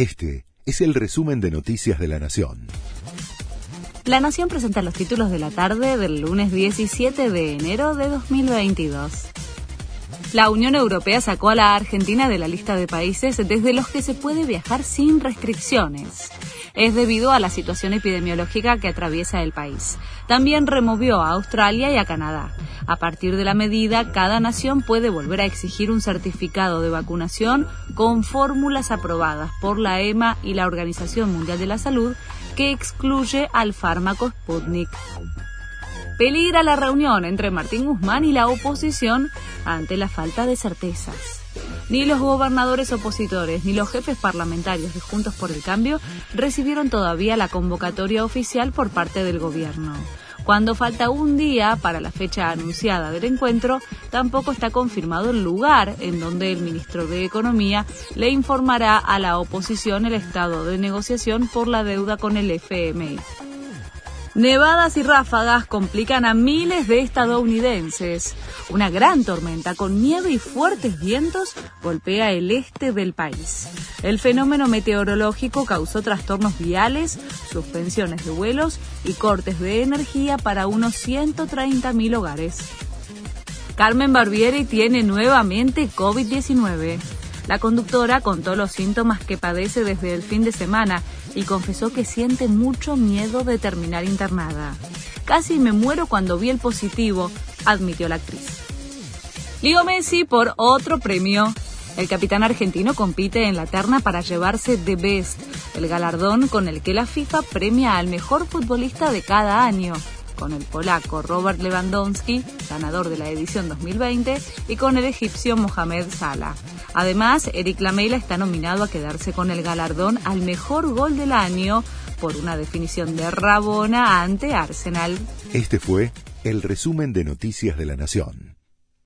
Este es el resumen de Noticias de la Nación. La Nación presenta los títulos de la tarde del lunes 17 de enero de 2022. La Unión Europea sacó a la Argentina de la lista de países desde los que se puede viajar sin restricciones es debido a la situación epidemiológica que atraviesa el país. También removió a Australia y a Canadá. A partir de la medida, cada nación puede volver a exigir un certificado de vacunación con fórmulas aprobadas por la EMA y la Organización Mundial de la Salud que excluye al fármaco Sputnik. Peligra la reunión entre Martín Guzmán y la oposición ante la falta de certezas. Ni los gobernadores opositores ni los jefes parlamentarios de Juntos por el Cambio recibieron todavía la convocatoria oficial por parte del gobierno. Cuando falta un día para la fecha anunciada del encuentro, tampoco está confirmado el lugar en donde el ministro de Economía le informará a la oposición el estado de negociación por la deuda con el FMI. Nevadas y ráfagas complican a miles de estadounidenses. Una gran tormenta con nieve y fuertes vientos golpea el este del país. El fenómeno meteorológico causó trastornos viales, suspensiones de vuelos y cortes de energía para unos 130.000 hogares. Carmen Barbieri tiene nuevamente COVID-19. La conductora contó los síntomas que padece desde el fin de semana y confesó que siente mucho miedo de terminar internada. Casi me muero cuando vi el positivo, admitió la actriz. Leo Messi por otro premio. El capitán argentino compite en la terna para llevarse The Best, el galardón con el que la FIFA premia al mejor futbolista de cada año con el polaco Robert Lewandowski, ganador de la edición 2020, y con el egipcio Mohamed Salah. Además, Eric Lamela está nominado a quedarse con el galardón al mejor gol del año por una definición de Rabona ante Arsenal. Este fue el resumen de Noticias de la Nación.